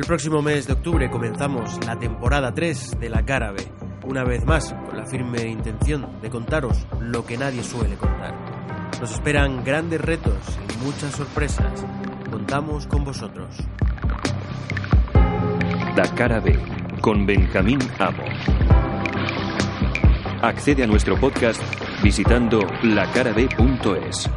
El próximo mes de octubre comenzamos la temporada 3 de La Cara B, una vez más con la firme intención de contaros lo que nadie suele contar. Nos esperan grandes retos y muchas sorpresas. Contamos con vosotros. La Cara B, con Benjamín Amo. Accede a nuestro podcast visitando lacarab.es.